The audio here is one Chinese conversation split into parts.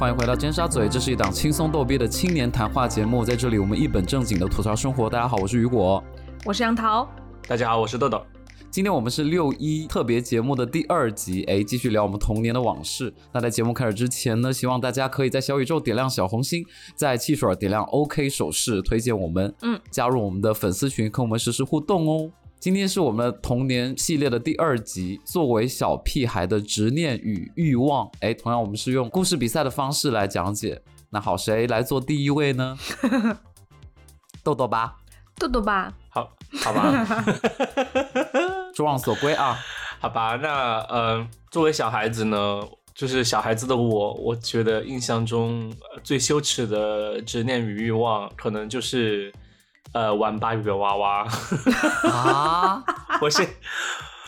欢迎回到尖沙咀，这是一档轻松逗逼的青年谈话节目，在这里我们一本正经的吐槽生活。大家好，我是雨果，我是杨桃，大家好，我是豆豆。今天我们是六一特别节目的第二集，哎，继续聊我们童年的往事。那在节目开始之前呢，希望大家可以在小宇宙点亮小红心，在汽水点亮 OK 手势，推荐我们，嗯，加入我们的粉丝群，跟我们实时互动哦。今天是我们的童年系列的第二集，作为小屁孩的执念与欲望。哎，同样我们是用故事比赛的方式来讲解。那好，谁来做第一位呢？豆豆吧，豆豆吧，好，好吧，众望所归啊。好吧，那呃，作为小孩子呢，就是小孩子的我，我觉得印象中最羞耻的执念与欲望，可能就是。呃，玩芭比娃娃啊！我是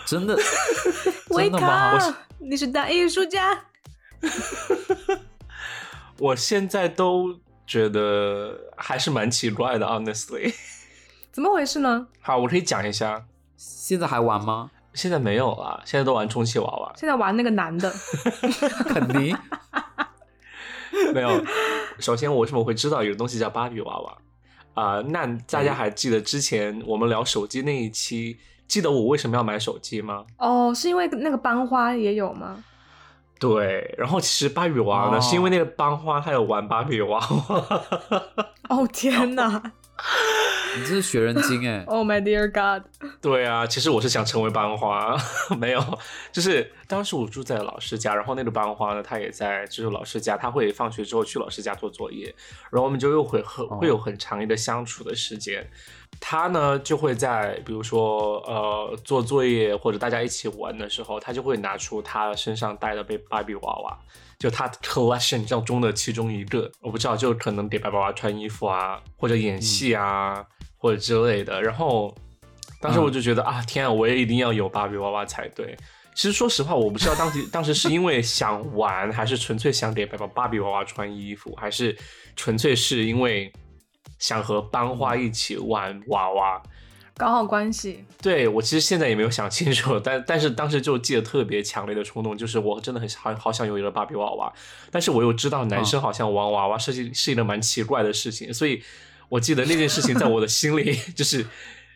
真的，真的吗？你是大艺术家。我现在都觉得还是蛮奇怪的，honestly。怎么回事呢？好，我可以讲一下。现在还玩吗？现在没有了，现在都玩充气娃娃。现在玩那个男的，肯定没有。首先，我为什么会知道有东西叫芭比娃娃？啊，那大家还记得之前我们聊手机那一期，记得我为什么要买手机吗？哦，是因为那个班花也有吗？对，然后其实芭比娃娃呢，是因为那个班花她有玩芭比娃娃。哦天哪！你这是学人精哎！Oh my dear God！对啊，其实我是想成为班花，没有，就是当时我住在老师家，然后那个班花呢，她也在就是老师家，她会放学之后去老师家做作业，然后我们就又会很会有很长一个相处的时间。她呢就会在比如说呃做作业或者大家一起玩的时候，她就会拿出她身上带的被芭比娃娃。就他 collection 当中的其中一个，我不知道，就可能给芭比娃娃穿衣服啊，或者演戏啊，或者之类的。然后当时我就觉得啊，天啊，我也一定要有芭比娃娃才对。其实说实话，我不知道当时当时是因为想玩，还是纯粹想给芭芭比娃娃穿衣服，还是纯粹是因为想和班花一起玩娃娃。搞好关系，对我其实现在也没有想清楚，但但是当时就记得特别强烈的冲动，就是我真的很好好想有一个芭比娃娃，但是我又知道男生好像玩娃娃是是一个蛮奇怪的事情，所以我记得那件事情在我的心里 就是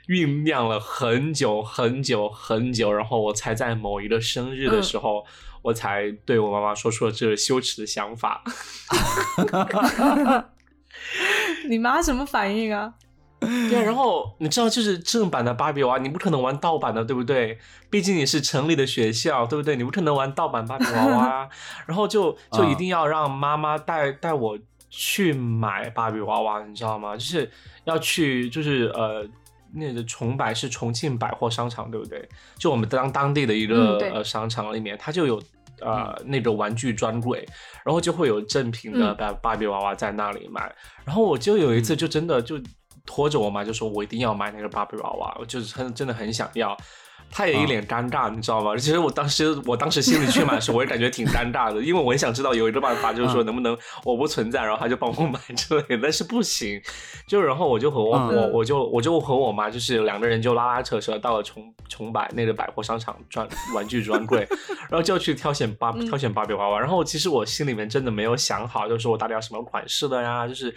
酝酿了很久很久很久，然后我才在某一个生日的时候，我才对我妈妈说出了这个羞耻的想法。你妈什么反应啊？对啊，然后 你知道，就是正版的芭比娃娃，你不可能玩盗版的，对不对？毕竟你是城里的学校，对不对？你不可能玩盗版芭比娃娃，然后就就一定要让妈妈带带我去买芭比娃娃，你知道吗？就是要去，就是呃，那个重百是重庆百货商场，对不对？就我们当当地的一个呃商场里面，它就有呃那个玩具专柜，然后就会有正品的芭芭比娃娃在那里买，然后我就有一次就真的就。拖着我妈就说：“我一定要买那个芭比娃娃，我就是很真的很想要。”她也一脸尴尬，你知道吗？其实我当时我当时心里去买的时候，我也感觉挺尴尬的，因为我很想知道有一个办法，就是说能不能我不存在，然后他就帮我买之类的。但是不行，就然后我就和我我我就我就和我妈就是两个人就拉拉扯扯到了崇崇百那个百货商场专玩具专柜，然后就去挑选芭挑选芭比娃娃。然后其实我心里面真的没有想好，就是我到底要什么款式的呀，就是。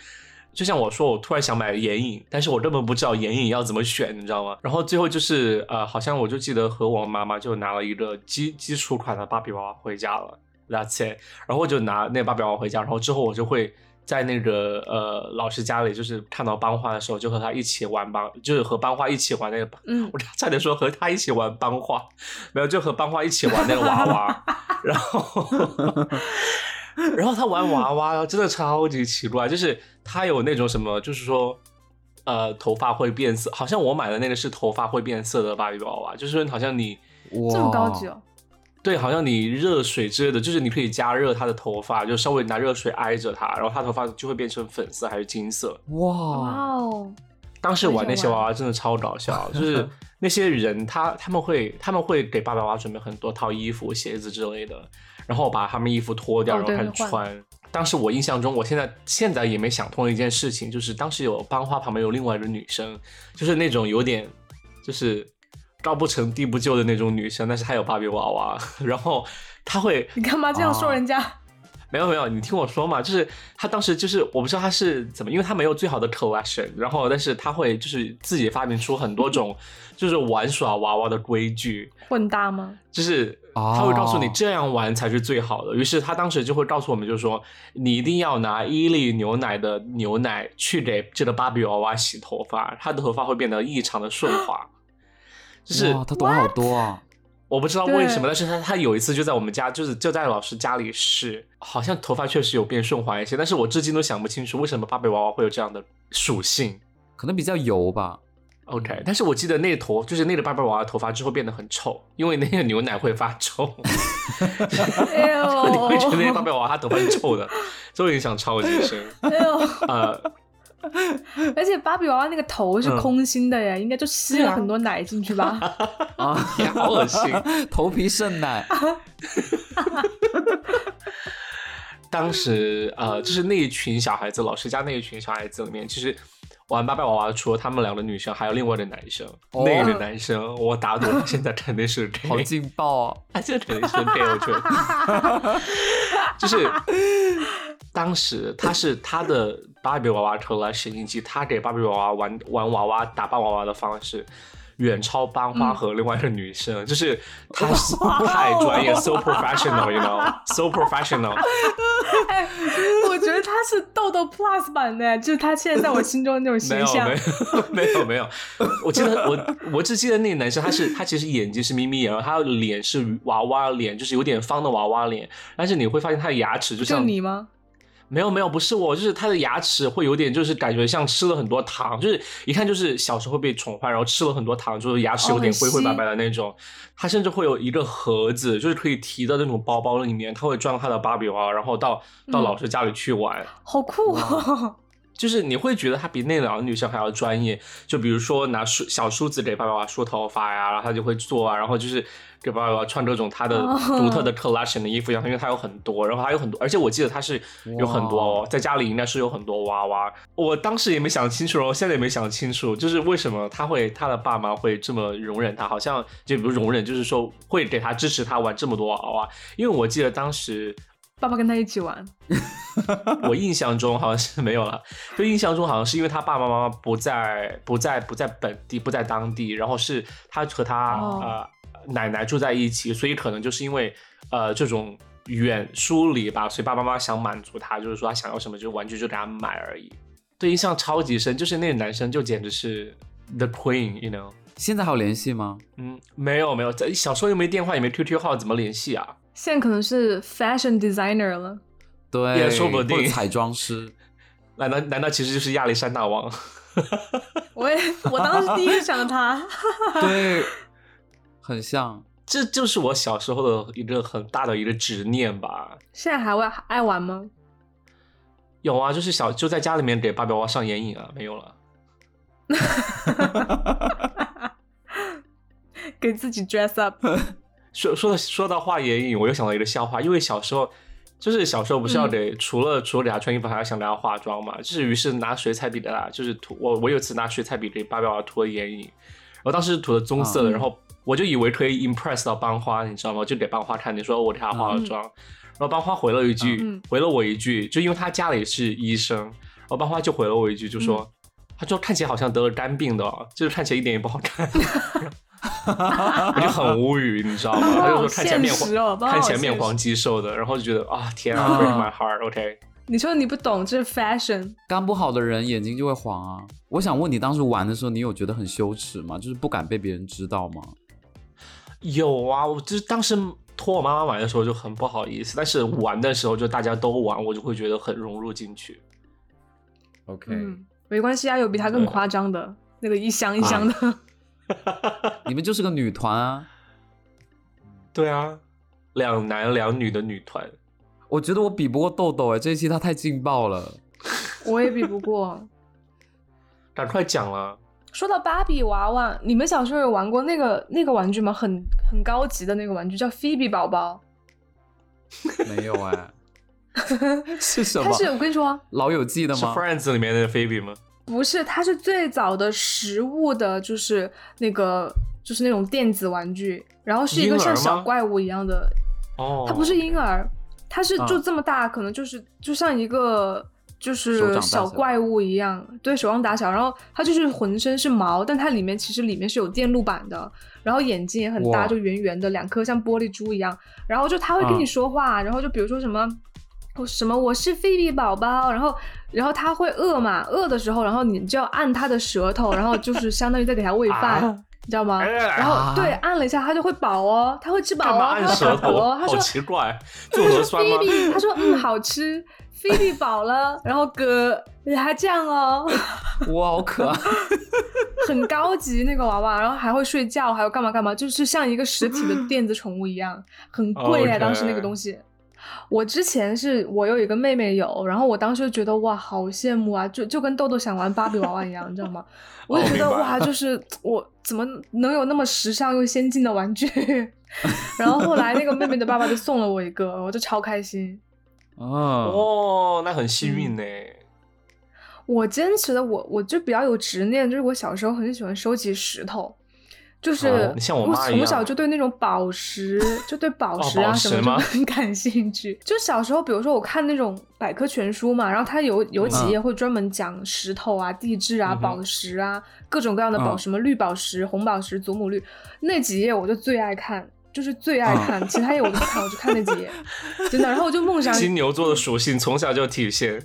就像我说，我突然想买眼影，但是我根本不知道眼影要怎么选，你知道吗？然后最后就是呃，好像我就记得和我妈妈就拿了一个基基础款的芭比娃娃回家了，That's it。然后我就拿那芭比娃娃回家，然后之后我就会在那个呃老师家里，就是看到班花的时候，就和他一起玩班，就是和班花一起玩那个，嗯，我差点说和他一起玩班花，没有，就和班花一起玩那个娃娃，然后。然后他玩娃娃，真的超级奇怪，就是他有那种什么，就是说，呃，头发会变色，好像我买的那个是头发会变色的芭比娃娃，就是好像你这么高级哦，对，好像你热水之类的，就是你可以加热他的头发，就稍微拿热水挨着他，然后他头发就会变成粉色还是金色，哇哦！当时玩那些娃娃真的超搞笑，就是那些人他他们会他们会给芭比娃娃准备很多套衣服、鞋子之类的。然后把他们衣服脱掉，然后开始穿。当时我印象中，我现在现在也没想通一件事情，就是当时有班花旁边有另外一个女生，就是那种有点就是高不成低不就的那种女生，但是她有芭比娃娃，然后她会你干嘛这样说人家？没有没有，你听我说嘛，就是他当时就是我不知道他是怎么，因为他没有最好的 collection，然后但是他会就是自己发明出很多种就是玩耍娃娃的规矩，混搭吗？就是哦他会告诉你这样玩才是最好的。于是他当时就会告诉我们，就是说你一定要拿伊利牛奶的牛奶去给这个芭比娃娃洗头发，他的头发会变得异常的顺滑。就是哇，他懂好多啊！我不知道为什么，但是他他有一次就在我们家，就是就在老师家里试，好像头发确实有变顺滑一些，但是我至今都想不清楚为什么芭比娃娃会有这样的属性。可能比较油吧。OK，但是我记得那个头就是那个芭比娃娃头发之后变得很臭，因为那个牛奶会发臭，哎呦，你会觉得那个芭比娃娃她头发是臭的，这会影响超级深。哎呦，呃，而且芭比娃娃那个头是嗯空心的耶，应该就吸了很多奶进去吧？啊，好恶心。头皮渗奶，当时呃，就是那一群小孩子，老师家那一群小孩子里面，其实玩芭比娃娃除了他们两个女生，还有另外的男生。哦那个男生，我打赌他现在肯定是 gay，好劲爆啊！他现在肯定是 gay，我觉得。就是当时他是他的芭比娃娃 collection，以及他给芭比娃娃玩玩娃娃、打扮娃娃的方式。远超班花和另外一个女生，就是他是太专业，so professional，you know，so professional。哎，我觉得他是豆豆 Plus 版的，就是他现在在我心中的那种形象没。有没有 没有，我记得我我只记得那个男生他是他其实眼睛是眯眯眼，然后他的脸是娃娃脸，就是有点方的娃娃脸，但是你会发现他的牙齿就就像你吗？没有没有不是我，就是他的牙齿会有点就是感觉像吃了很多糖，就是一看就是小时候被宠坏，然后吃了很多糖，就是牙齿有点灰灰白白的那种。他甚至会有一个盒子，就是可以提的那种包包里面，他会装他的芭比娃娃，然后到到嗯老师家里去玩。好酷哦！就是你会觉得她比那两个女生还要专业，就比如说拿梳小梳子给爸爸娃娃梳头发呀，然后她就会做啊，然后就是给芭比娃娃穿各种她的哦独特的 collection 的衣服一样，因为她有很多，然后还有很多，而且我记得她是有很多哦，在家里应该是有很多娃娃。我当时也没想清楚，然后现在也没想清楚，就是为什么他会他的爸妈会这么容忍他，好像就不是容忍，就是说会给他支持他玩这么多娃娃，因为我记得当时爸爸跟他一起玩，我印象中好像是没有了，就印象中好像是因为他爸爸妈妈不在不在不在本地不在当地，然后是他和他、哦呃奶奶住在一起，所以可能就是因为呃这种远疏离吧，所以爸爸妈妈想满足他，就是说他想要什么就玩具就给他买而已。对，印象超级深，就是那个男生就简直是 the queen，you know。现在还有联系吗？嗯，没有没有，在小时候又没电话也没 QQ 号，怎么联系啊？现在可能是 fashion designer 了。对，也说不定或者彩妆师。难道难道其实就是亚历山大王？我也，我当时第一个想他。对，很像。这就是我小时候的一个很大的一个执念吧。现在还会爱玩吗？有啊，就是小就在家里面给芭比娃娃上眼影啊，没有了。给自己 dress up。说说到说到画眼影，我又想到一个笑话，因为小时候就是小时候不是要给、除了除了给她穿衣服，还要想给她化妆嘛，就是于是拿水彩笔给她，就是涂我我有次拿水彩笔给芭比娃娃涂了眼影，然后当时涂的棕色的，嗯然后我就以为可以 impress 到班花，你知道吗？就给班花看，你说我给她化了妆，然后班花回了一句，嗯。回了我一句，就因为她家里是医生，然后班花就回了我一句，就说。他说看起来好像得了肝病的哦，就是看起来一点也不好看，我就很无语，你知道吗？他就说看起来面黄，看起来好现面黄肌瘦的，然后就觉得啊，天啊 my heart，OK。你说你不懂，这是 fashion。肝不好的人眼睛就会黄啊。我想问你，当时玩的时候，你有觉得很羞耻吗？就是不敢被别人知道吗？有啊，我就是当时托我妈妈玩的时候就很不好意思，但是玩的时候就大家都玩，我就会觉得很融入进去。OK，、嗯，没关系啊，有比他更夸张的，那个一箱一箱的。你们就是个女团啊。对啊，两男两女的女团，我觉得我比不过豆豆哎，这一期他太劲爆了。我也比不过。赶快讲了。说到芭比娃娃，你们小时候有玩过那个那个玩具吗？很很高级的那个玩具，叫菲比宝宝。没有哎，是什么它？是我跟你说，老友记的是吗？Friends 里面的菲比吗？不是，它是最早的实物的，就是那个就是那种电子玩具，然后是一个像小怪物一样的，哦，它不是婴儿，它是就这么大，可能就是就像一个就是小小怪物一样，对手掌大小。然后它就是浑身是毛，但它里面其实里面是有电路板的，然后眼睛也很大，就圆圆的，两颗像玻璃珠一样。然后就它会跟嗯你说话，然后就比如说什么。我什么？我是菲比宝宝，然后，然后它会饿嘛？饿的时候，然后你就要按它的舌头，然后就是 相当于在给它喂饭，啊你知道吗？哎然后对，按了一下，它就会饱哦，它会吃饱哦，干嘛按它会舌头？饱哦。他好说奇怪，他做核说酸吗？菲比，他说嗯好吃，菲比饱了，然后哥你还这样哦，哇，好可爱！很高级那个娃娃，然后还会睡觉，还有干嘛干嘛，就是像一个实体的 电子宠物一样，很贵啊当时那个东西。我之前是我有一个妹妹有，然后我当时就觉得哇，好羡慕啊，就就跟豆豆想玩芭比娃娃一样，你知道吗？我就觉得哇，就是 我怎么能有那么时尚又先进的玩具？然后后来那个妹妹的爸爸就送了我一个，我就超开心。哦，哦，那很幸运呢。我坚持的我我就比较有执念，就是我小时候很喜欢收集石头，就是我妈从小就对那种宝石，就对 宝石啊什么就很感兴趣。就小时候，比如说我看那种百科全书嘛，然后它有有几页会专门讲石头啊、地质啊、宝石啊，各种各样的宝什么绿宝石、红宝石、祖母绿，那几页我就最爱看。就是最爱看，其他页我都不看，我就看那几页，真的。然后我就梦想金牛座的属性从小就体现。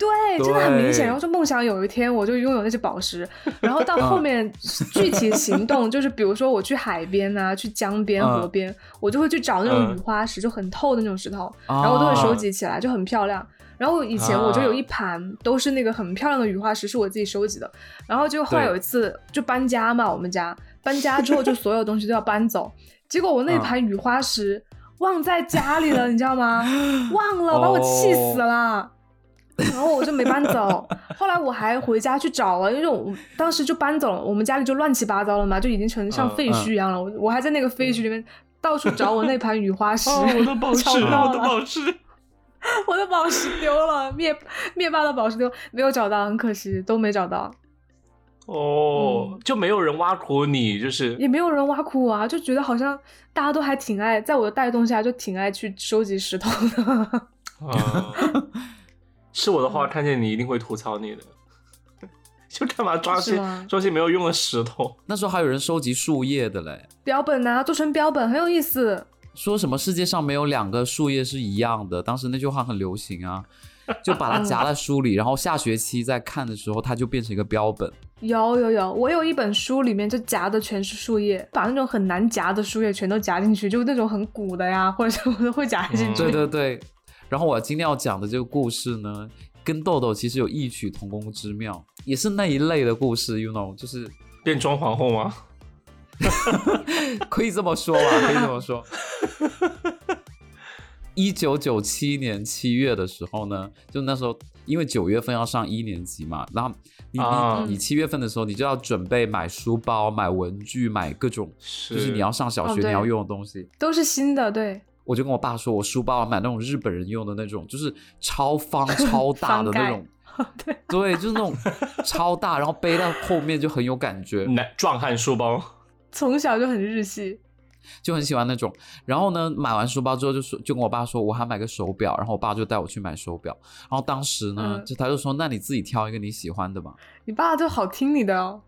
对，真的很明显。然后就梦想有一天我就拥有那些宝石，然后到后嗯面具体行动就是，比如说我去海边啊，去江边、嗯河边，我就会去找那种嗯雨花石，就很透的那种石头，然然后我都会收集起来，就很漂亮。然后以前我就有啊一盘都是那个很漂亮的雨花石，是我自己收集的。然后就后来有一次就搬家嘛，我们家搬家之后就所有东西都要搬走，结果我那嗯盘雨花石忘在家里了，你知道吗？忘了，把我气死了。然后我就没搬走，后来我还回家去找了，因为我当时就搬走了，我们家里就乱七八糟了嘛，就已经成像嗯废墟一样了。我我还在那个废墟里面到处找我那盘雨花石，哦，我的宝石，我的宝石。我的宝石丢了，灭灭霸的宝石丢没有找到，很可惜，都没找到，哦，嗯就没有人挖苦你，就是也没有人挖苦我啊，就觉得好像大家都还挺爱，在我的带动下就挺爱去收集石头的。啊，是我的话，嗯看见你一定会吐槽你的。就干嘛抓些抓些没有用的石头？那时候还有人收集树叶的嘞，标本啊，做成标本很有意思。说什么世界上没有两个树叶是一样的，当时那句话很流行啊，就把它夹在书里，然后下学期再看的时候，它就变成一个标本。有有有，我有一本书，里面就夹的全是树叶，把那种很难夹的树叶全都夹进去，就那种很鼓的呀，或者什么的会夹进去。对对对，然后我今天要讲的这个故事呢，跟豆豆其实有异曲同工之妙，也是那一类的故事，you know，就是变装皇后吗？可以这么说吧，可以这么说。一九九七年七月的时候呢，就那时候因为九月份要上一年级嘛，然后你你、啊你七月份的时候，你就要准备买书包、买文具、买各种，是就是你要上小学你要用的东西。都是新的，对，我就跟我爸说，我书包要买那种日本人用的那种，就是超方 超大的那种，对，对，就是那种超大，然后背到后面就很有感觉。男壮汉书包，从小就很日系。就很喜欢那种。然后呢，买完书包之后就说，就跟我爸说，我还买个手表。然后我爸就带我去买手表。然后当时呢，嗯就他就说，那你自己挑一个你喜欢的吧。你爸就好听你的哦，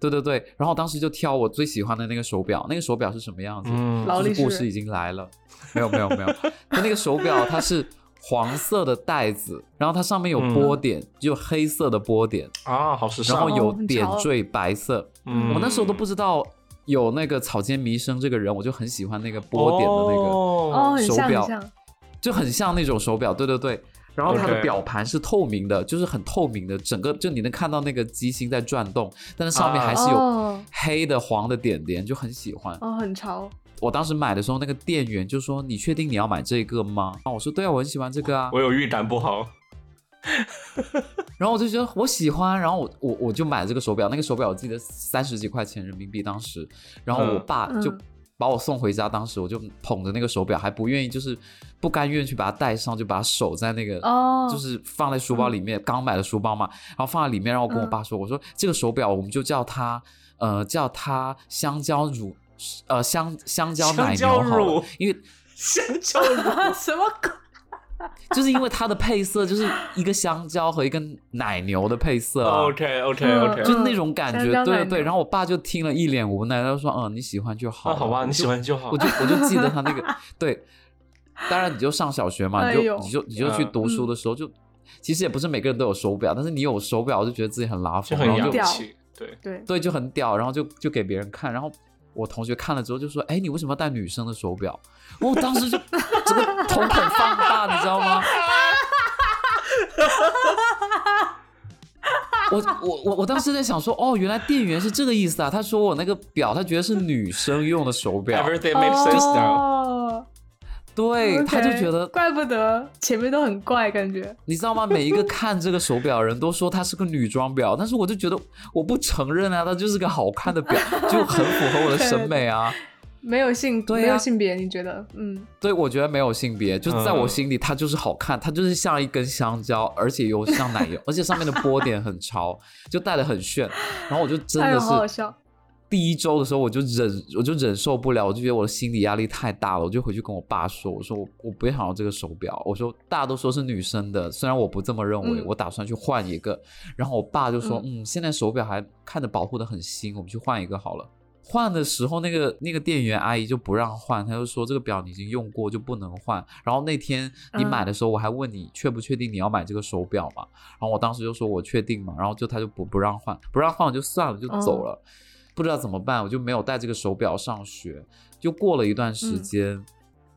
对对对，然后当时就挑我最喜欢的那个手表。那个手表是什么样子？嗯劳力士就是故事已经来了。没有没有没有，它那个手表它是黄色的带子，然后它上面有波点，就黑色的波点，啊，好时尚。然后有点缀白色。嗯我那时候都不知道有那个草间弥生这个人，我就很喜欢那个波点的那个。手表就很像那种手表，对对对。然后它的表盘是透明的，就是很透明的，整个就你能看到那个机芯在转动，但是上面啊还是有哦黑的、黄的点点，就很喜欢。哦，很潮，我当时买的时候，那个店员就说：“你确定你要买这个吗？”啊，我说：“对啊，我很喜欢这个啊。我有预感不好。”然后我就觉得我喜欢，然后我我我就买了这个手表，那个手表我记得三十几块钱人民币当时，然后我嗯爸就嗯把我送回家，当时我就捧着那个手表，还不愿意就是不甘愿去把它戴上，就把它守在那个哦就是放在书包里面，刚买的书包嘛，然后放在里面，然后我跟我嗯爸说，我说这个手表我们就叫它呃叫它香蕉乳呃香香蕉奶牛好了乳，因为香蕉乳，什么鬼？就是因为它的配色就是一个香蕉和一个奶牛的配色、啊。OK OK 嗯 OK，就是那种感觉，对对对。然后我爸就听了一脸无奈，他就说：“嗯，你喜欢就好。啊 好吧，你喜欢就好我。就我就记得他那个 对，当然你就上小学嘛，你就哎你就你就去嗯读书的时候就，其实也不是每个人都有手表，但是你有手表，我就觉得自己很拉风，就很然后就屌洋气，对，对，对就很屌，然后就就给别人看，然后我同学看了之后就说：“哎，你为什么要戴女生的手表？”我当时就这个瞳孔放大，你知道吗？我我我我当时在想说，哦，原来店员是这个意思啊！他说我那个表，他觉得是女生用的手表，Everything makes sense now。哦，对，他就觉得怪不得前面都很怪，感觉。你知道吗？每一个看这个手表的人都说它是个女装表，但是我就觉得我不承认啊，它就是个好看的表，就很符合我的审美啊。没有性，对啊没有性别，你觉得？嗯，对，我觉得没有性别，就是在我心里，它就是好看，它就是像一根香蕉，而且又像奶油，而且上面的波点很潮，就戴的很炫。然后我就真的哎，好好是笑。第一周的时候，我就忍，我就忍受不了，我就觉得我的心理压力太大了，我就回去跟我爸说，我说我我不想要这个手表，我说大家都说是女生的，虽然我不这么认为，嗯我打算去换一个。然后我爸就说，嗯现在手表还看着保护的很新，我们去换一个好了。换的时候，那个那个店员阿姨就不让换，她就说这个表你已经用过就不能换。然后那天你买的时候，我还问你确不确定你要买这个手表嘛？然后我当时就说我确定嘛，然后就他就不不让换，不让换我就算了，就走了。不知道怎么办，我就没有带这个手表上学。就过了一段时间，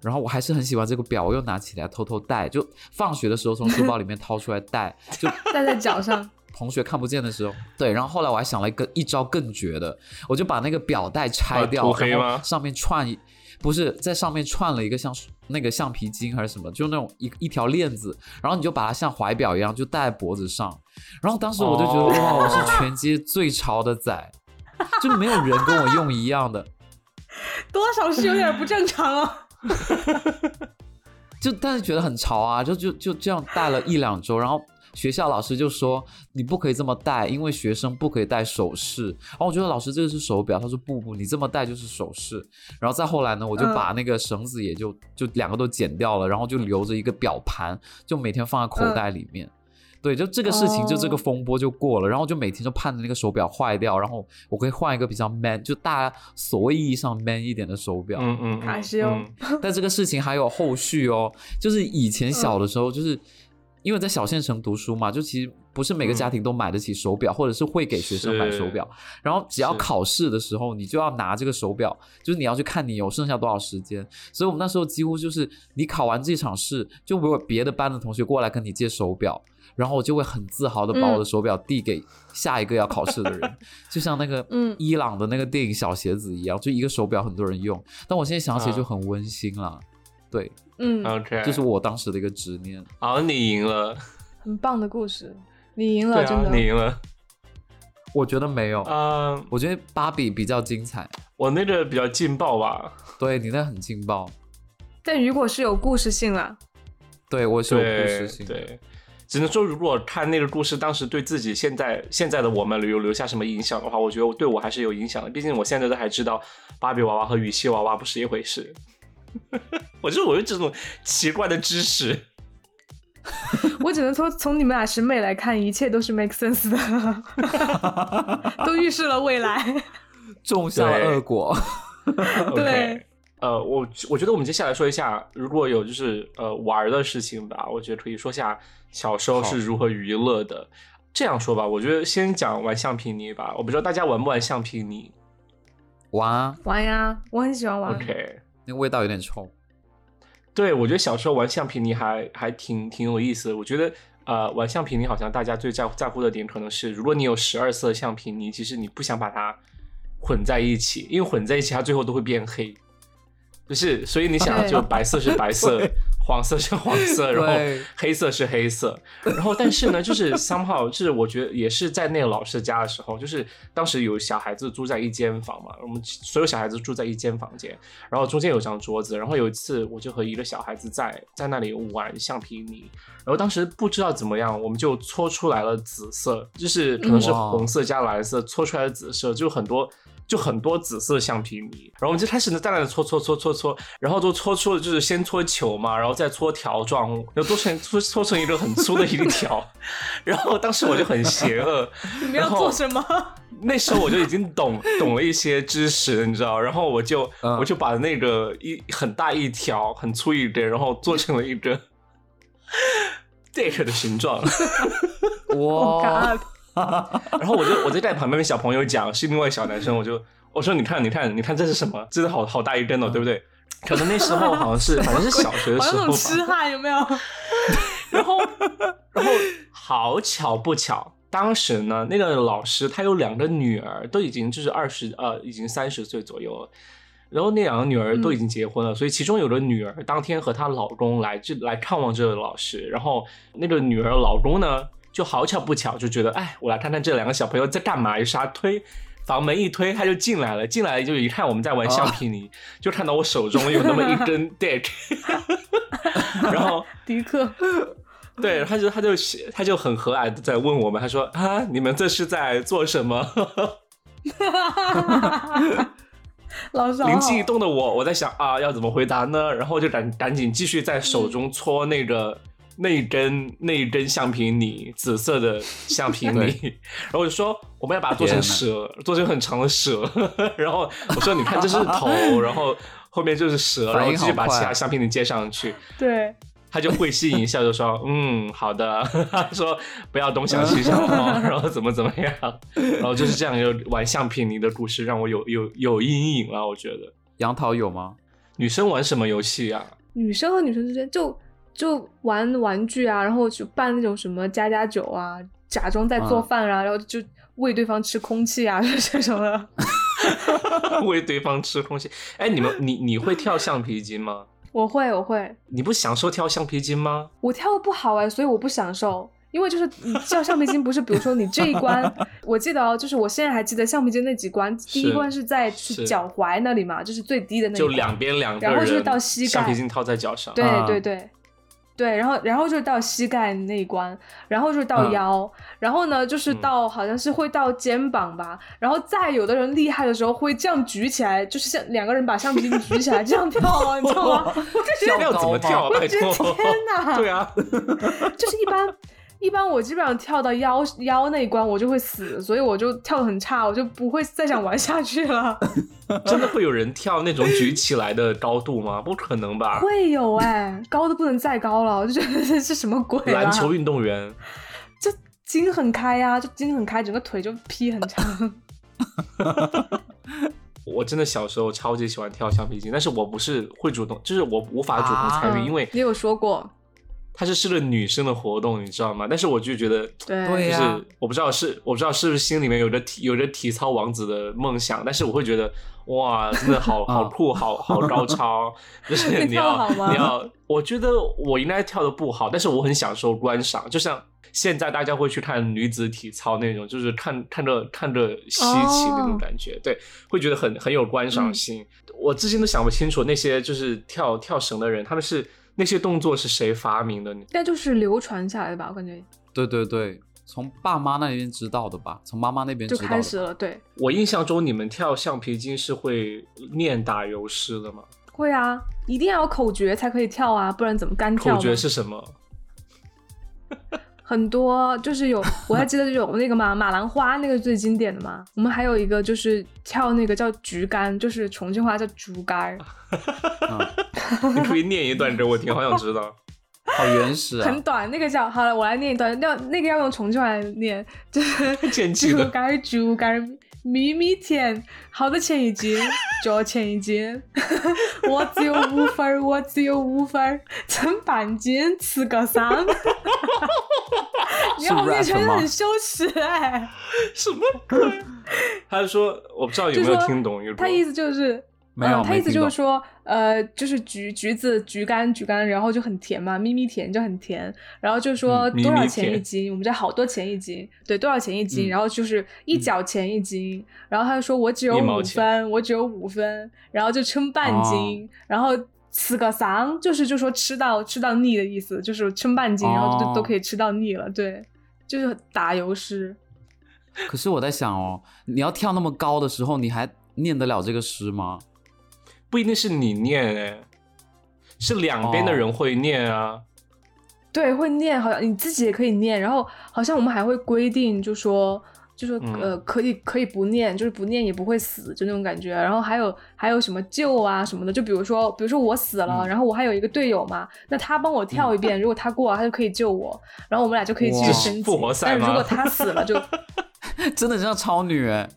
然后我还是很喜欢这个表，我又拿起来偷偷戴，就放学的时候从书包里面掏出来戴，就 戴在脚上，同学看不见的时候，对。然后后来我还想了一个一招更绝的，我就把那个表带拆掉，啊涂黑吗然后上面串一，不是在上面串了一个像那个橡皮筋还是什么，就那种一一条链子，然后你就把它像怀表一样就戴在脖子上。然后当时我就觉得、哦哇，我是全街最潮的仔，就没有人跟我用一样的。多少是有点不正常哦。就但是觉得很潮啊，就就就这样戴了一两周，然后学校老师就说你不可以这么戴，因为学生不可以戴首饰。然后我觉得老师这个是手表，他说不不，你这么戴就是首饰。然后再后来呢，我就把那个绳子也就就两个都剪掉了，然后就留着一个表盘，就每天放在口袋里面。对，就这个事情，就这个哦风波就过了，然后就每天就盼着那个手表坏掉，然后我可以换一个比较 man，就大家所谓意义上 man 一点的手表。嗯嗯，卡西欧嗯但这个事情还有后续哦，就是以前小的时候，就是、因为在小县城读书嘛，就其实不是每个家庭都买得起手表，或者是会给学生买手表。然后只要考试的时候，你就要拿这个手表，就是你要去看你有剩下多少时间。所以我们那时候几乎就是你考完这场试，就会有别的班的同学过来跟你借手表。然后我就会很自豪的把我的手表递给下一个要考试的人，就像那个嗯伊朗的那个电影《小鞋子》一样，就一个手表很多人用。但我现在想起来就啊很温馨啦，对，嗯，OK，这是我当时的一个执念。好，你赢了，很棒的故事，你赢了，真的。你赢了。我觉得没有，嗯，我觉得芭比比较精彩，我那个比较劲爆吧，对你那很劲爆，但如果是有故事性啦，对我是有故事性的。对，只能说如果看那个故事当时对自己现在现在的我们有留下什么影响的话，我觉得对我还是有影响的。毕竟我现在都还知道芭比娃娃和羽西娃娃不是一回事。我就是我有这种奇怪的知识。我只能说从你们俩审美来看，一切都是 make sense 的，都预示了未来。种下了恶果。OK，呃，我我觉得我们接下来说一下，如果有就是呃玩的事情吧，我觉得可以说下小时候是如何娱乐的。这样说吧，我觉得先讲玩橡皮泥吧。我不知道大家玩不玩橡皮泥。玩啊，玩呀，我很喜欢玩。OK，那味道有点冲。对我觉得小时候玩橡皮泥还还挺挺有意思。我觉得呃玩橡皮泥好像大家最在在乎的点可能是，如果你有十二色橡皮泥，其实你不想把它混在一起，因为混在一起它最后都会变黑。就是，所以你想，对。就白色是白色，黄色是黄色，然后黑色是黑色，然后但是呢，就是 somehow，就是我觉得也是在那个老师家的时候，就是当时有小孩子住在一间房嘛，我们所有小孩子住在一间房间，然后中间有张桌子，然后有一次我就和一个小孩子在在那里玩橡皮泥，然后当时不知道怎么样，我们就搓出来了紫色，就是可能是红色加蓝色搓出来的紫色，就很多。就很多紫色橡皮泥，然后我们就开始呢，大量的搓搓搓搓搓，然后就搓出了就是先搓球嘛，然后再搓条状，然后搓成搓搓成一个很粗的一条，然后当时我就很邪恶，你们要做什么？那时候我就已经懂懂了一些知识，你知道，然后我就、嗯。我就把那个一很大一条很粗一根，然后做成了一个 dick 的形状，哇，然后我就我就在旁边跟小朋友讲，是另外小男生，我就我说你看你看你看这是什么？这是好好大一根哦，对不对？可能那时候好像是反正是小学的时候吧，痴汉有没有？然后，然后好巧不巧，当时呢，那个老师他有两个女儿，都已经就是二十呃，已经三十岁左右了。然后那两个女儿都已经结婚了，所以其中有个女儿当天和她老公来这来看望这个老师，然后那个女儿老公呢就好巧不巧就觉得，哎，我来看看这两个小朋友在干嘛，于是他推房门一推他就进来了，进来就一看我们在玩橡皮泥，就看到我手中有那么一根 dick，然后 迪克，对，他就他就他就很和蔼的在问我们，他说啊，你们这是在做什么？老师好好灵机一动的我，我在想啊，要怎么回答呢？然后就赶赶紧继续在手中搓那个、那一根那一根橡皮泥，紫色的橡皮泥。然后我就说我们要把它做成蛇，做成很长的蛇。然后我说你看这是头，然后后面就是蛇，然后继续把其他橡皮泥接上去。对，他就会心一笑，就说：“嗯，好的。”他说：“不要东想西想哦，然后怎么怎么样，然后就是这样，就玩橡皮泥的故事让我有有有阴影了。我觉得杨桃有吗？女生玩什么游戏啊？女生和女生之间就就玩玩具啊，然后就办那种什么家家酒啊，假装在做饭啊，然后就喂对方吃空气啊，就 这种的。喂对方吃空气。哎，你们你你会跳橡皮筋吗？我会，我会，你不享受跳橡皮筋吗？我跳的不好哎，所以我不享受。因为就是你跳橡皮筋，不是比如说你这一关，我记得哦，就是我现在还记得橡皮筋那几关，第一关是在是是脚踝那里嘛，就是最低的那一关，就两边两个人，然后就是到膝盖橡皮筋套在脚上。对啊对对对，然后然后就是到膝盖那一关，然后就是到嗯腰，然后呢就是嗯到、好像是会到肩膀吧，然后再有的人厉害的时候会这样举起来，就是像两个人把橡皮筋举起来这样跳啊，你知道吗？我就觉得要怎么跳啊？我觉得！天哪，对啊，就是一般。一般我基本上跳到腰腰那一关我就会死，所以我就跳的很差，我就不会再想玩下去了。真的会有人跳那种举起来的高度吗？不可能吧？会有哎、高的不能再高了，我就觉得这是什么鬼啊？篮球运动员。就筋很开呀、就筋很开，整个腿就劈很长。我真的小时候超级喜欢跳橡皮筋，但是我不是会主动，就是我无法主动参与，嗯因为你有说过，它是是个女生的活动，你知道吗？但是我就觉得，对就是我不知道是我不知道是不是心里面有着体有着体操王子的梦想，但是我会觉得哇，真的好 好酷，好好高超，就是你你要你要，我觉得我应该跳的不好，但是我很享受观赏，就像。现在大家会去看女子体操那种，就是看看着看着稀奇那种哦感觉，对，会觉得很很有观赏性。我至今都想不清楚那些就是跳跳绳的人，他们是那些动作是谁发明的？应该就是流传下来的吧，我感觉对对对，从爸妈那边知道的吧，从妈妈那边知就道的吧。开始了。对，我印象中你们跳橡皮筋是会念打油诗的吗？会啊，一定要有口诀才可以跳啊，不然怎么干跳口？诀是什么？很多，就是有，我还记得有那个嘛，马兰花那个最经典的嘛。我们还有一个就是跳那个叫竹竿，就是重庆话叫竹竿 你可以念一段给我听，好想知道。好原始啊很！短。那个叫好了，我来念一段，要那个要用重庆话来念，就是 竹竿竹竿儿，咪咪甜，好的钱一斤角钱一斤，我只有五分儿，我只有五分儿，称半斤吃个三。你是后面 rap 吗觉得很羞耻哎、什么鬼？他就说，我不知道有没有听懂，有他意思就是。没有嗯，他意思就是说，呃，就是橘橘子橘干橘干，然后就很甜嘛，咪咪甜就很甜，然后就说多少钱一斤？我们这好多钱一斤，对，多少钱一斤？嗯然后就是一角钱一斤，然后他就说我只有五分，我只有五分，然后就称半斤，然后吃个桑，就是就说吃到吃到腻的意思，就是称半斤，然后就哦都可以吃到腻了，对，就是打油诗。可是我在想哦，你要跳那么高的时候，你还念得了这个诗吗？不一定是你念哎，是两边的人会念啊。对，会念，好像你自己也可以念。然后好像我们还会规定，就说就说嗯呃，可以可以不念，就是不念也不会死，就那种感觉。然后还有还有什么救啊什么的，就比如说比如说我死了，嗯然后我还有一个队友嘛，那他帮我跳一遍，如果他过了，他就可以救我，然后我们俩就可以继续升级复活。赛但是如果他死了就。真的像超女哎，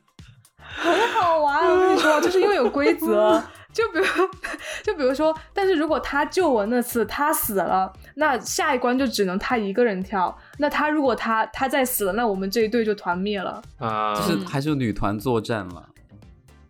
很好玩，我跟你说，就是因为有规则。就比如，就比如说，但是如果他救我那次他死了，那下一关就只能他一个人跳。那他如果他他再死了，那我们这一队就团灭了。啊，就是还是女团作战了。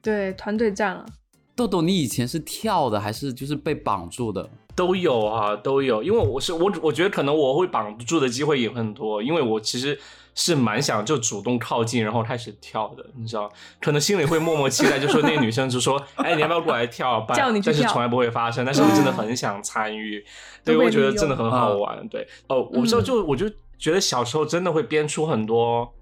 对，团队战了。豆豆，你以前是跳的还是就是被绑住的？都有啊，都有。因为我是我，我觉得可能我会绑住的机会也很多，因为我其实是蛮想就主动靠近，然后开始跳的，你知道？可能心里会默默期待，就说那个女生就说：“哎，你要不要过来跳吧？”叫你跳但是从来不会发生。但是我真的很想参与，对，我觉得真的很好玩。对，哦，我不知道，嗯就我就觉得小时候真的会编出很多。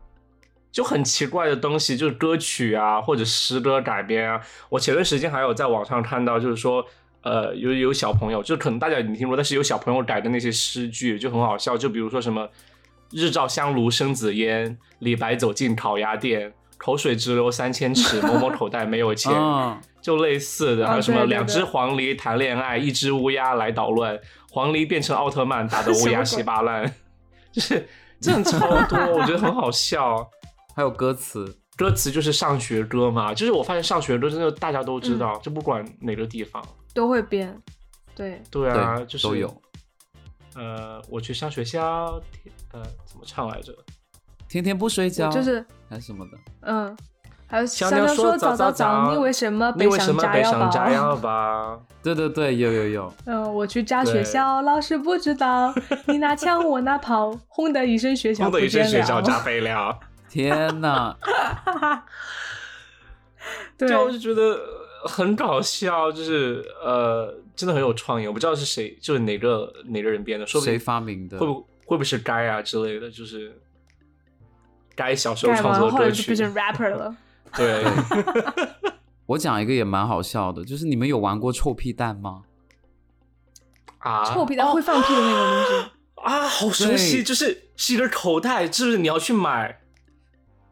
就很奇怪的东西，就是歌曲啊，或者诗歌改编啊。我前段时间还有在网上看到，就是说，呃，有有小朋友，就可能大家已经听过，但是有小朋友改的那些诗句就很好笑，就比如说什么“日照香炉生紫烟，李白走进烤鸭店，口水直流三千尺，摸摸口袋没有钱”，嗯，就类似的，哦还有什么两只黄鹂谈恋爱，一只乌鸦来捣乱，黄鹂变成奥特曼，打得乌鸦 稀巴烂，就是这很超多，我觉得很好笑。还有歌词，歌词就是上学歌嘛，就是我发现上学歌真的大家都嗯知道，就不管哪个地方。都会编。对，对啊，对，就是都有。呃，我去上学校，呃，怎么唱来着？天天不睡觉，就是还是什么的。嗯，还有小小鸟说早早早，你为什么你为什么背上炸炸药包？对对对，有有有。嗯，我去炸学校，老师不知道，你拿枪我拿炮，轰的一声学校轰的一声。学校 炸飞了。天哪！对，就我就觉得很搞笑，就是呃，真的很有创意。我不知道是谁，就是哪个哪个人编的，说不谁定发明的？会不会不会是该啊之类的，就是该小时候创作歌曲后来就变。成 rapper 了。对，我讲一个也蛮好笑的，就是你们有玩过臭屁蛋吗？啊，臭屁蛋会放屁的那种东西。啊，好熟悉，就是是一个口袋，是不是你要去买。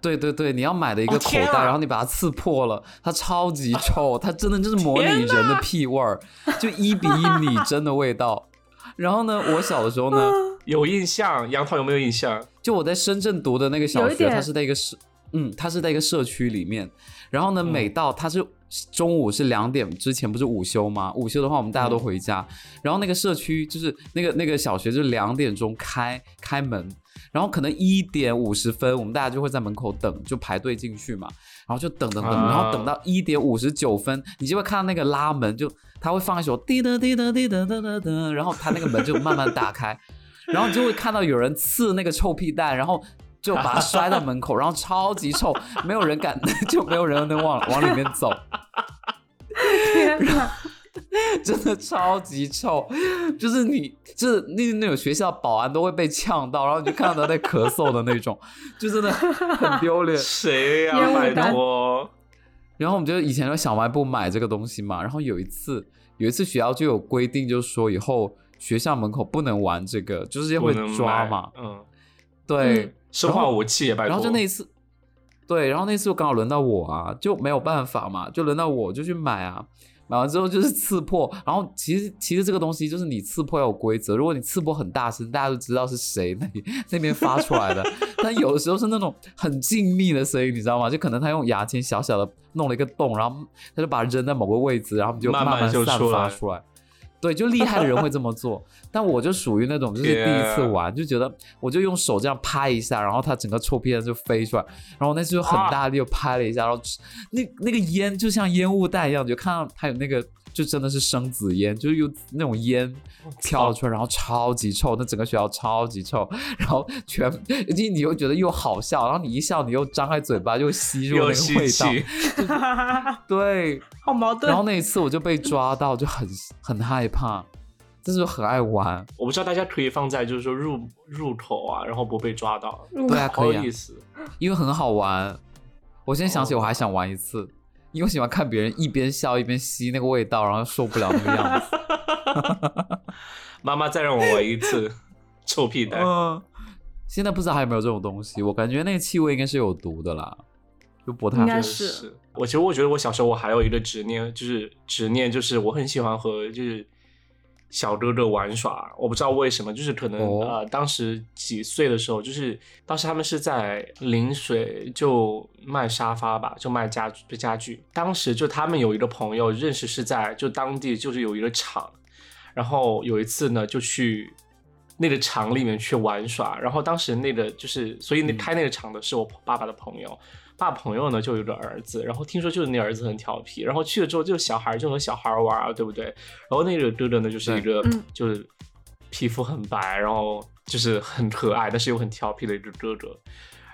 对对对，你要买的一个口袋，哦啊然后你把它刺破了，它超级臭，它真的就是模拟人的屁味儿，就一比一拟真的味道。然后呢，我小的时候呢，有印象，杨桃有没有印象？就我在深圳读的那个小学，它是在一个社，嗯，它是在一个社区里面。然后呢，嗯每到它是中午是两点之前不是午休吗？午休的话，我们大家都回家。然后那个社区就是那个那个小学就是两点钟开开门，然后可能一点五十分，我们大家就会在门口等，就排队进去嘛。然后就等等等，啊然后等到一点五十九分，你就会看到那个拉门，就他会放一首滴答滴答滴答哒哒哒，然后他那个门就慢慢打开，然后你就会看到有人刺那个臭屁蛋，然后就把它摔到门口，然后超级臭，没有人敢，就没有人能往往里面走，天哪！真的超级臭，就是你，就是那那种学校保安都会被呛到，然后你就看到他在咳嗽的那种，就真的很丢脸。谁呀、拜托，然后我们就以前在小卖部买这个东西嘛，然后有一次有一次学校就有规定，就是说以后学校门口不能玩这个，就是会抓嘛。嗯，对，嗯生化武器也拜托。然后就那一次，对，然后那次就刚好轮到我啊，就没有办法嘛，就轮到我就去买啊。买完之后就是刺破，然后其实其实这个东西就是你刺破要有规则，如果你刺破很大声，大家都知道是谁那里 那边发出来的。但有的时候是那种很静谧的声音，你知道吗？就可能他用牙签小小的弄了一个洞，然后他就把它扔在某个位置，然后就慢慢就出来发出来。对，就厉害的人会这么做，但我就属于那种就是第一次天玩，就觉得我就用手这样拍一下，然后它整个臭屁蛋就飞出来，然后那次就很大力又拍了一下，然后那那个烟就像烟雾弹一样，就看到它有那个就真的是生紫烟，就是有那种烟飘了出来，然后超级臭，那整个学校超级臭，然后全你 你又觉得又好笑，然后你一笑你又张开嘴巴又吸入那又个味道，，对，好矛盾。然后那一次我就被抓到，就很很害怕，但是很爱玩。我不知道大家可以放在就是说入入口啊，然后不被抓到，入对啊，可以啊有意，思。因为很好玩。我现在想起哦我还想玩一次，因为喜欢看别人一边笑一边吸那个味道，然后受不了那个样子。妈妈再让我闻一次，臭屁蛋。嗯，现在不知道还有没有这种东西，我感觉那个气味应该是有毒的啦，就不太应该。是是我其实我觉得我小时候我还有一个执念，就是执念就是我很喜欢和就是小哥哥玩耍，我不知道为什么，就是可能、哦。呃当时几岁的时候，就是当时他们是在临水就卖沙发吧，就卖家具家具，当时就他们有一个朋友认识是在就当地就是有一个厂，然后有一次呢就去。那个厂里面去玩耍，然后当时那个就是，所以那嗯。开那个厂的是我爸爸的朋友，爸朋友呢就有个儿子，然后听说就是那儿子很调皮，然后去了之后就小孩就和小孩玩啊，对不对？然后那个哥哥呢就是一个嗯就是皮肤很白，然后就是很可爱，但是又很调皮的一个哥哥。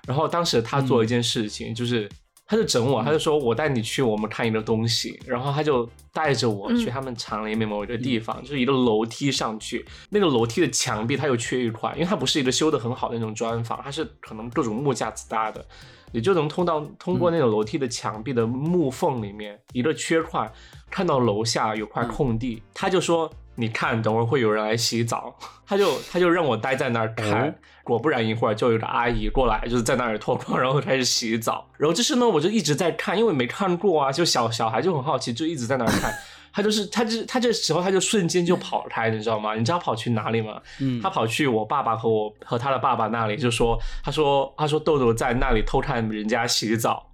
然后当时他做一件事情，就是他就整我，他就说我带你去我们看一个东西，然后他就带着我去嗯他们厂里面某一个地方，就是一个楼梯上去，那个楼梯的墙壁它有缺一块，因为它不是一个修的很好的那种砖房，它是可能各种木架子搭的，你就能通到通过那种楼梯的墙壁的木缝里面、一个缺块，看到楼下有块空地，他就说。你看，等会儿会有人来洗澡，他就他就让我待在那儿看，哦果不然一会儿就有个阿姨过来，就是在那儿脱光，然后开始洗澡。然后这是呢，我就一直在看，因为没看过啊，就小小孩就很好奇，就一直在那儿看。他就是他这他这时候他就瞬间就跑开，你知道吗？你知道跑去哪里吗？嗯他跑去我爸爸和我和他的爸爸那里，就说他说他说豆豆在那里偷看人家洗澡。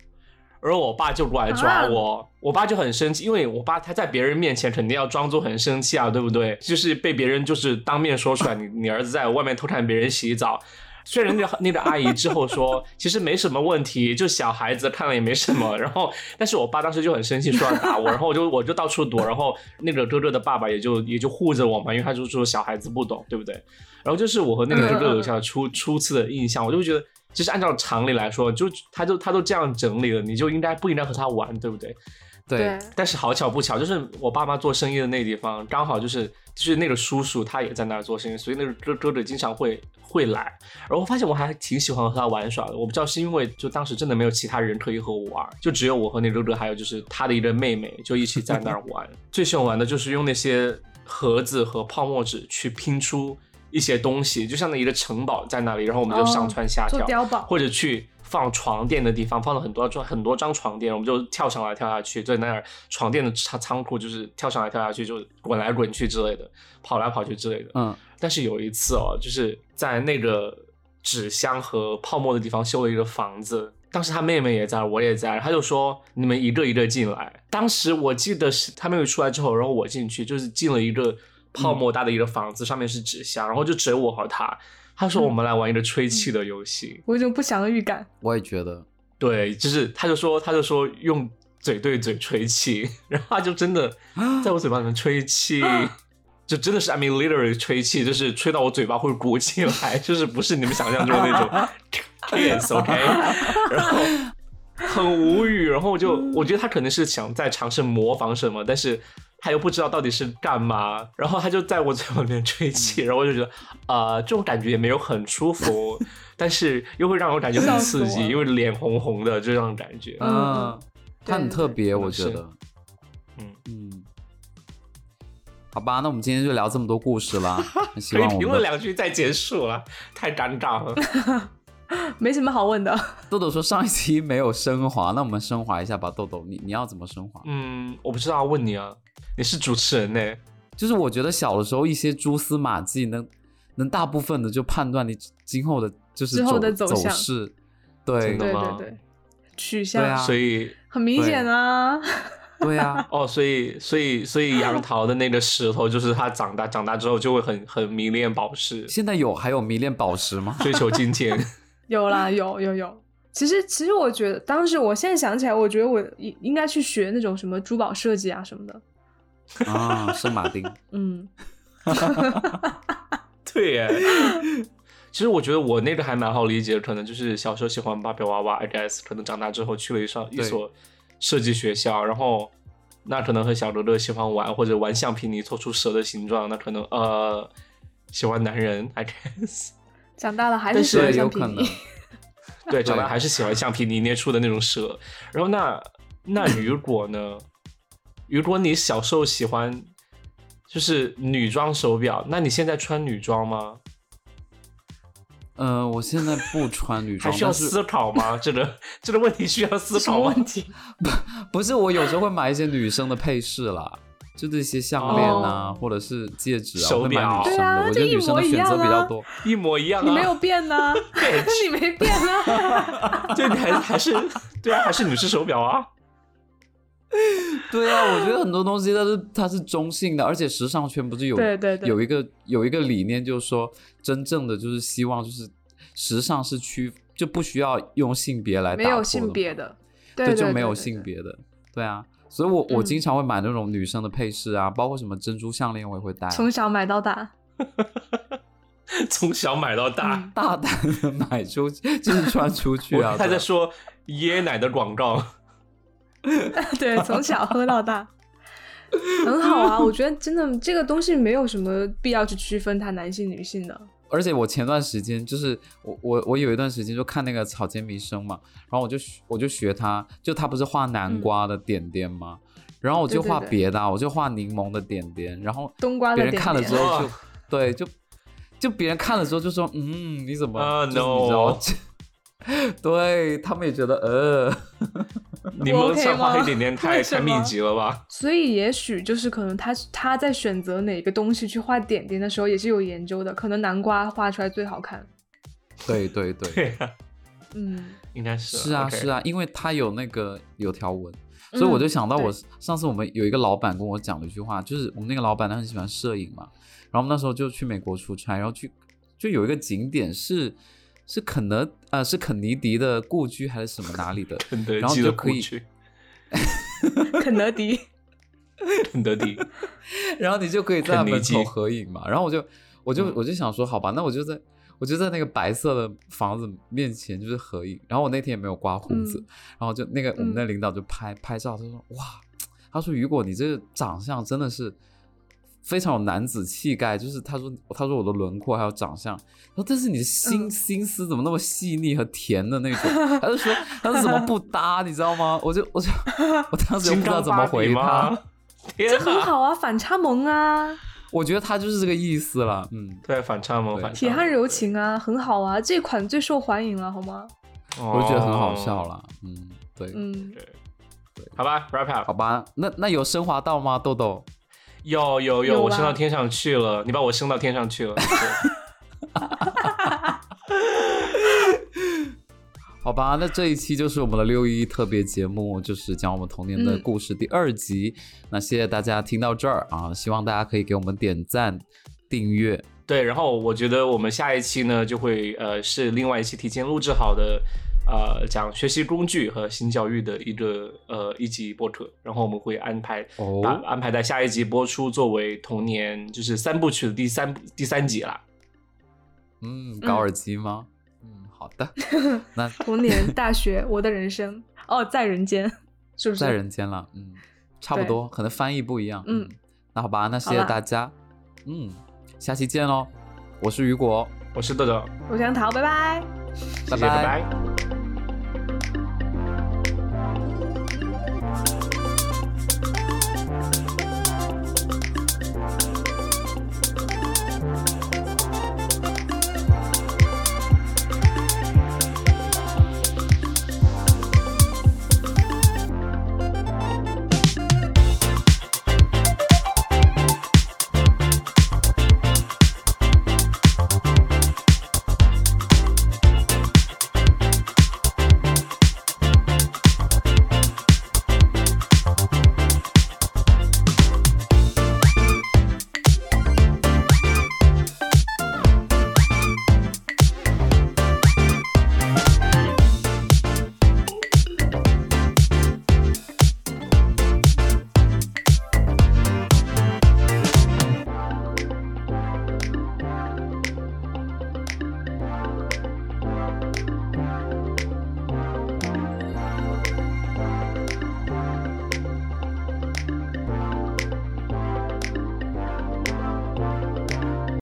然后我爸就过来抓我，我爸就很生气，因为我爸他在别人面前肯定要装作很生气啊，对不对？就是被别人就是当面说出来，你你儿子在外面偷看别人洗澡。虽然那个那个阿姨之后说，其实没什么问题，就小孩子看了也没什么。然后，但是我爸当时就很生气，说要打我，然后我就我就到处躲，然后那个哥哥的爸爸也就也就护着我嘛，因为他就说小孩子不懂，对不对？然后就是我和那个哥哥留下初初次的印象，我就觉得，其实按照常理来说，就他就他都这样整理了，你就应该不应该和他玩，对不对？对，但是好巧不巧，就是我爸妈做生意的那地方，刚好就是就是那个叔叔他也在那儿做生意，所以那个哥哥哥经常会会来。然后我发现我还挺喜欢和他玩耍的，我不知道是因为就当时真的没有其他人可以和我玩，就只有我和那个哥哥，还有就是他的一个妹妹，就一起在那儿玩。最喜欢玩的就是用那些盒子和泡沫纸去拼出一些东西，就像那一个城堡在那里，然后我们就上蹿下跳，做碉堡，或者去放床垫的地方，放了很多张很多张床垫，我们就跳上来跳下去，在那儿床垫的仓仓库就是跳上来跳下去，就滚来滚去之类的，跑来跑去之类的。嗯，但是有一次哦，就是在那个纸箱和泡沫的地方修了一个房子。当时他妹妹也在，我也在，他就说你们一个一个进来。当时我记得是他妹妹出来之后，然后我进去，就是进了一个泡沫大的一个房子，上面是纸箱，然后就只有我和他。他说我们来玩一个吹气的游戏。我有种不祥的预感。我也觉得，对，就是他就说他就说用嘴对嘴吹气，然后他就真的在我嘴巴里面吹气，就真的是 I mean literally 吹气，就是吹到我嘴巴会鼓起来，就是不是你们想象中的那种 kiss OK，然后很无语，然后我就我觉得他可能是想在尝试模仿什么，但是。他又不知道到底是干嘛，然后他就在我嘴巴里面吹气，然后我就觉得，呃，这种感觉也没有很舒服，但是又会让我感觉很刺激，因为脸红红的这种感觉。嗯他，很特别，我觉得，嗯嗯。好吧，那我们今天就聊这么多故事了。希可以望我们评论两句再结束了，太尴尬了。没什么好问的。豆豆说上一期没有升华，那我们升华一下吧。豆豆，你你要怎么升华？嗯，我不知道，问你啊，你是主持人呢？就是我觉得小的时候一些蛛丝马迹能能大部分的就判断你今后的就是之后的走势。对对真的吗对对，取向、啊所以很明显啊。对啊，哦，所以所以所以杨桃的那个石头，就是他长大长大之后就会很很迷恋宝石，现在有还有迷恋宝石吗？追求金钱。有啦，有有有。其实其实我觉得，当时我现在想起来，我觉得我应应该去学那种什么珠宝设计啊什么的。啊，圣马丁。嗯，对耶。其实我觉得我那个还蛮好理解，可能就是小时候喜欢芭比娃娃，I guess，可能长大之后去了一上一所设计学校，然后那可能和小哥哥喜欢玩，或者玩橡皮泥做出蛇的形状，那可能呃喜欢男人，I guess，长大了还是是喜欢对，有可能橡皮泥。。对，长大还是喜欢橡皮泥捏出的那种蛇。然后那那 雨果呢？如果你小时候喜欢就是女装手表，那你现在穿女装吗？呃，我现在不穿女装，还需要思考吗？这个这个问题需要思考吗？问题？不是我有时候会买一些女生的配饰啦，就这些项链啊，哦或者是戒指啊，手会买表女生的。对啊我觉得女生的选择比较多。一模一样啊！你没有变呢、对你没变啊。对，你还还是对啊，还是女士手表啊。对啊，我觉得很多东西它是它是中性的，而且时尚圈不是有对对对有一个有一个理念，就是说真正的就是希望就是时尚是区就不需要用性别来打没有性别的，对对，对就没有性别的，对啊，所以我我嗯经常会买那种女生的配饰啊，包括什么珍珠项链我也会戴啊，从小买到大。从小买到大，嗯大胆的买出去，就是穿出去啊。他在说椰奶的广告。对，从小喝到大，很好啊。我觉得真的这个东西没有什么必要去区分它男性女性的。而且我前段时间就是我我我有一段时间就看那个草间弥生嘛，然后我就学我就学他，就他不是画南瓜的点点吗？然后我就画对对对。别的啊，我就画柠檬的点点，然后冬瓜的别人看了之后就哇对就就别人看了之后就说嗯你怎么啊就是你知道 no 吗 对他们也觉得呃 你我们 OK 上画吗一点点太太密集了吧？所以也许就是可能他他在选择哪个东西去画点点的时候也是有研究的，可能南瓜画出来最好看。对对对。对 啊，嗯，应该是是啊是啊，因为他有那个有条纹，所以我就想到我嗯上次我们有一个老板跟我讲了一句话，就是我们那个老板他很喜欢摄影嘛，然后我们那时候就去美国出差，然后去就有一个景点是是肯德呃是肯尼迪的故居还是什么哪里的，肯德然后基就可以的故居，肯德迪。肯德基，然后你就可以在他门口合影嘛，然后我就我就嗯我就想说好吧，那我就在。我就在那个白色的房子面前就是合影，然后我那天也没有刮胡子，嗯然后就那个我们嗯的领导就拍、拍照，他说哇，他说如果你这个长相真的是非常有男子气概，就是他说他说我的轮廓还有长相，他说但是你的心、嗯心思怎么那么细腻和甜的那种，他就说他说怎么不搭，你知道吗？我就我就 我当时就不知道怎么回他 这很啊！好啊，反差萌啊，我觉得他就是这个意思了，嗯。对，反差萌，反差萌铁汉柔情啊，很好啊，这款最受欢迎了，好吗？我就觉得很好哦笑。了。嗯，对，嗯，对好吧，wrap 好。吧，那那有升华到吗？豆豆？有有有，我升到天上去了，你把我升到天上去了。对 好吧，那这一期就是我们的六一特别节目，就是讲我们童年的嗯故事第二集。那谢谢大家听到这儿啊，希望大家可以给我们点赞、订阅。对，然后我觉得我们下一期呢，就会呃是另外一期提前录制好的，呃讲学习工具和新教育的一个呃一集播客，然后我们会安排哦把安排在下一集播出，作为童年就是三部曲的第三第三集啦。嗯，高尔基吗？嗯，好的。那童年、大学、我的人生，哦，在人间，是不是？在人间了，嗯，差不多，可能翻译不一样。嗯嗯，那好吧，那谢谢大家。嗯，下期见喽。我是雨果，我是豆豆，我想逃，拜拜。谢谢，拜拜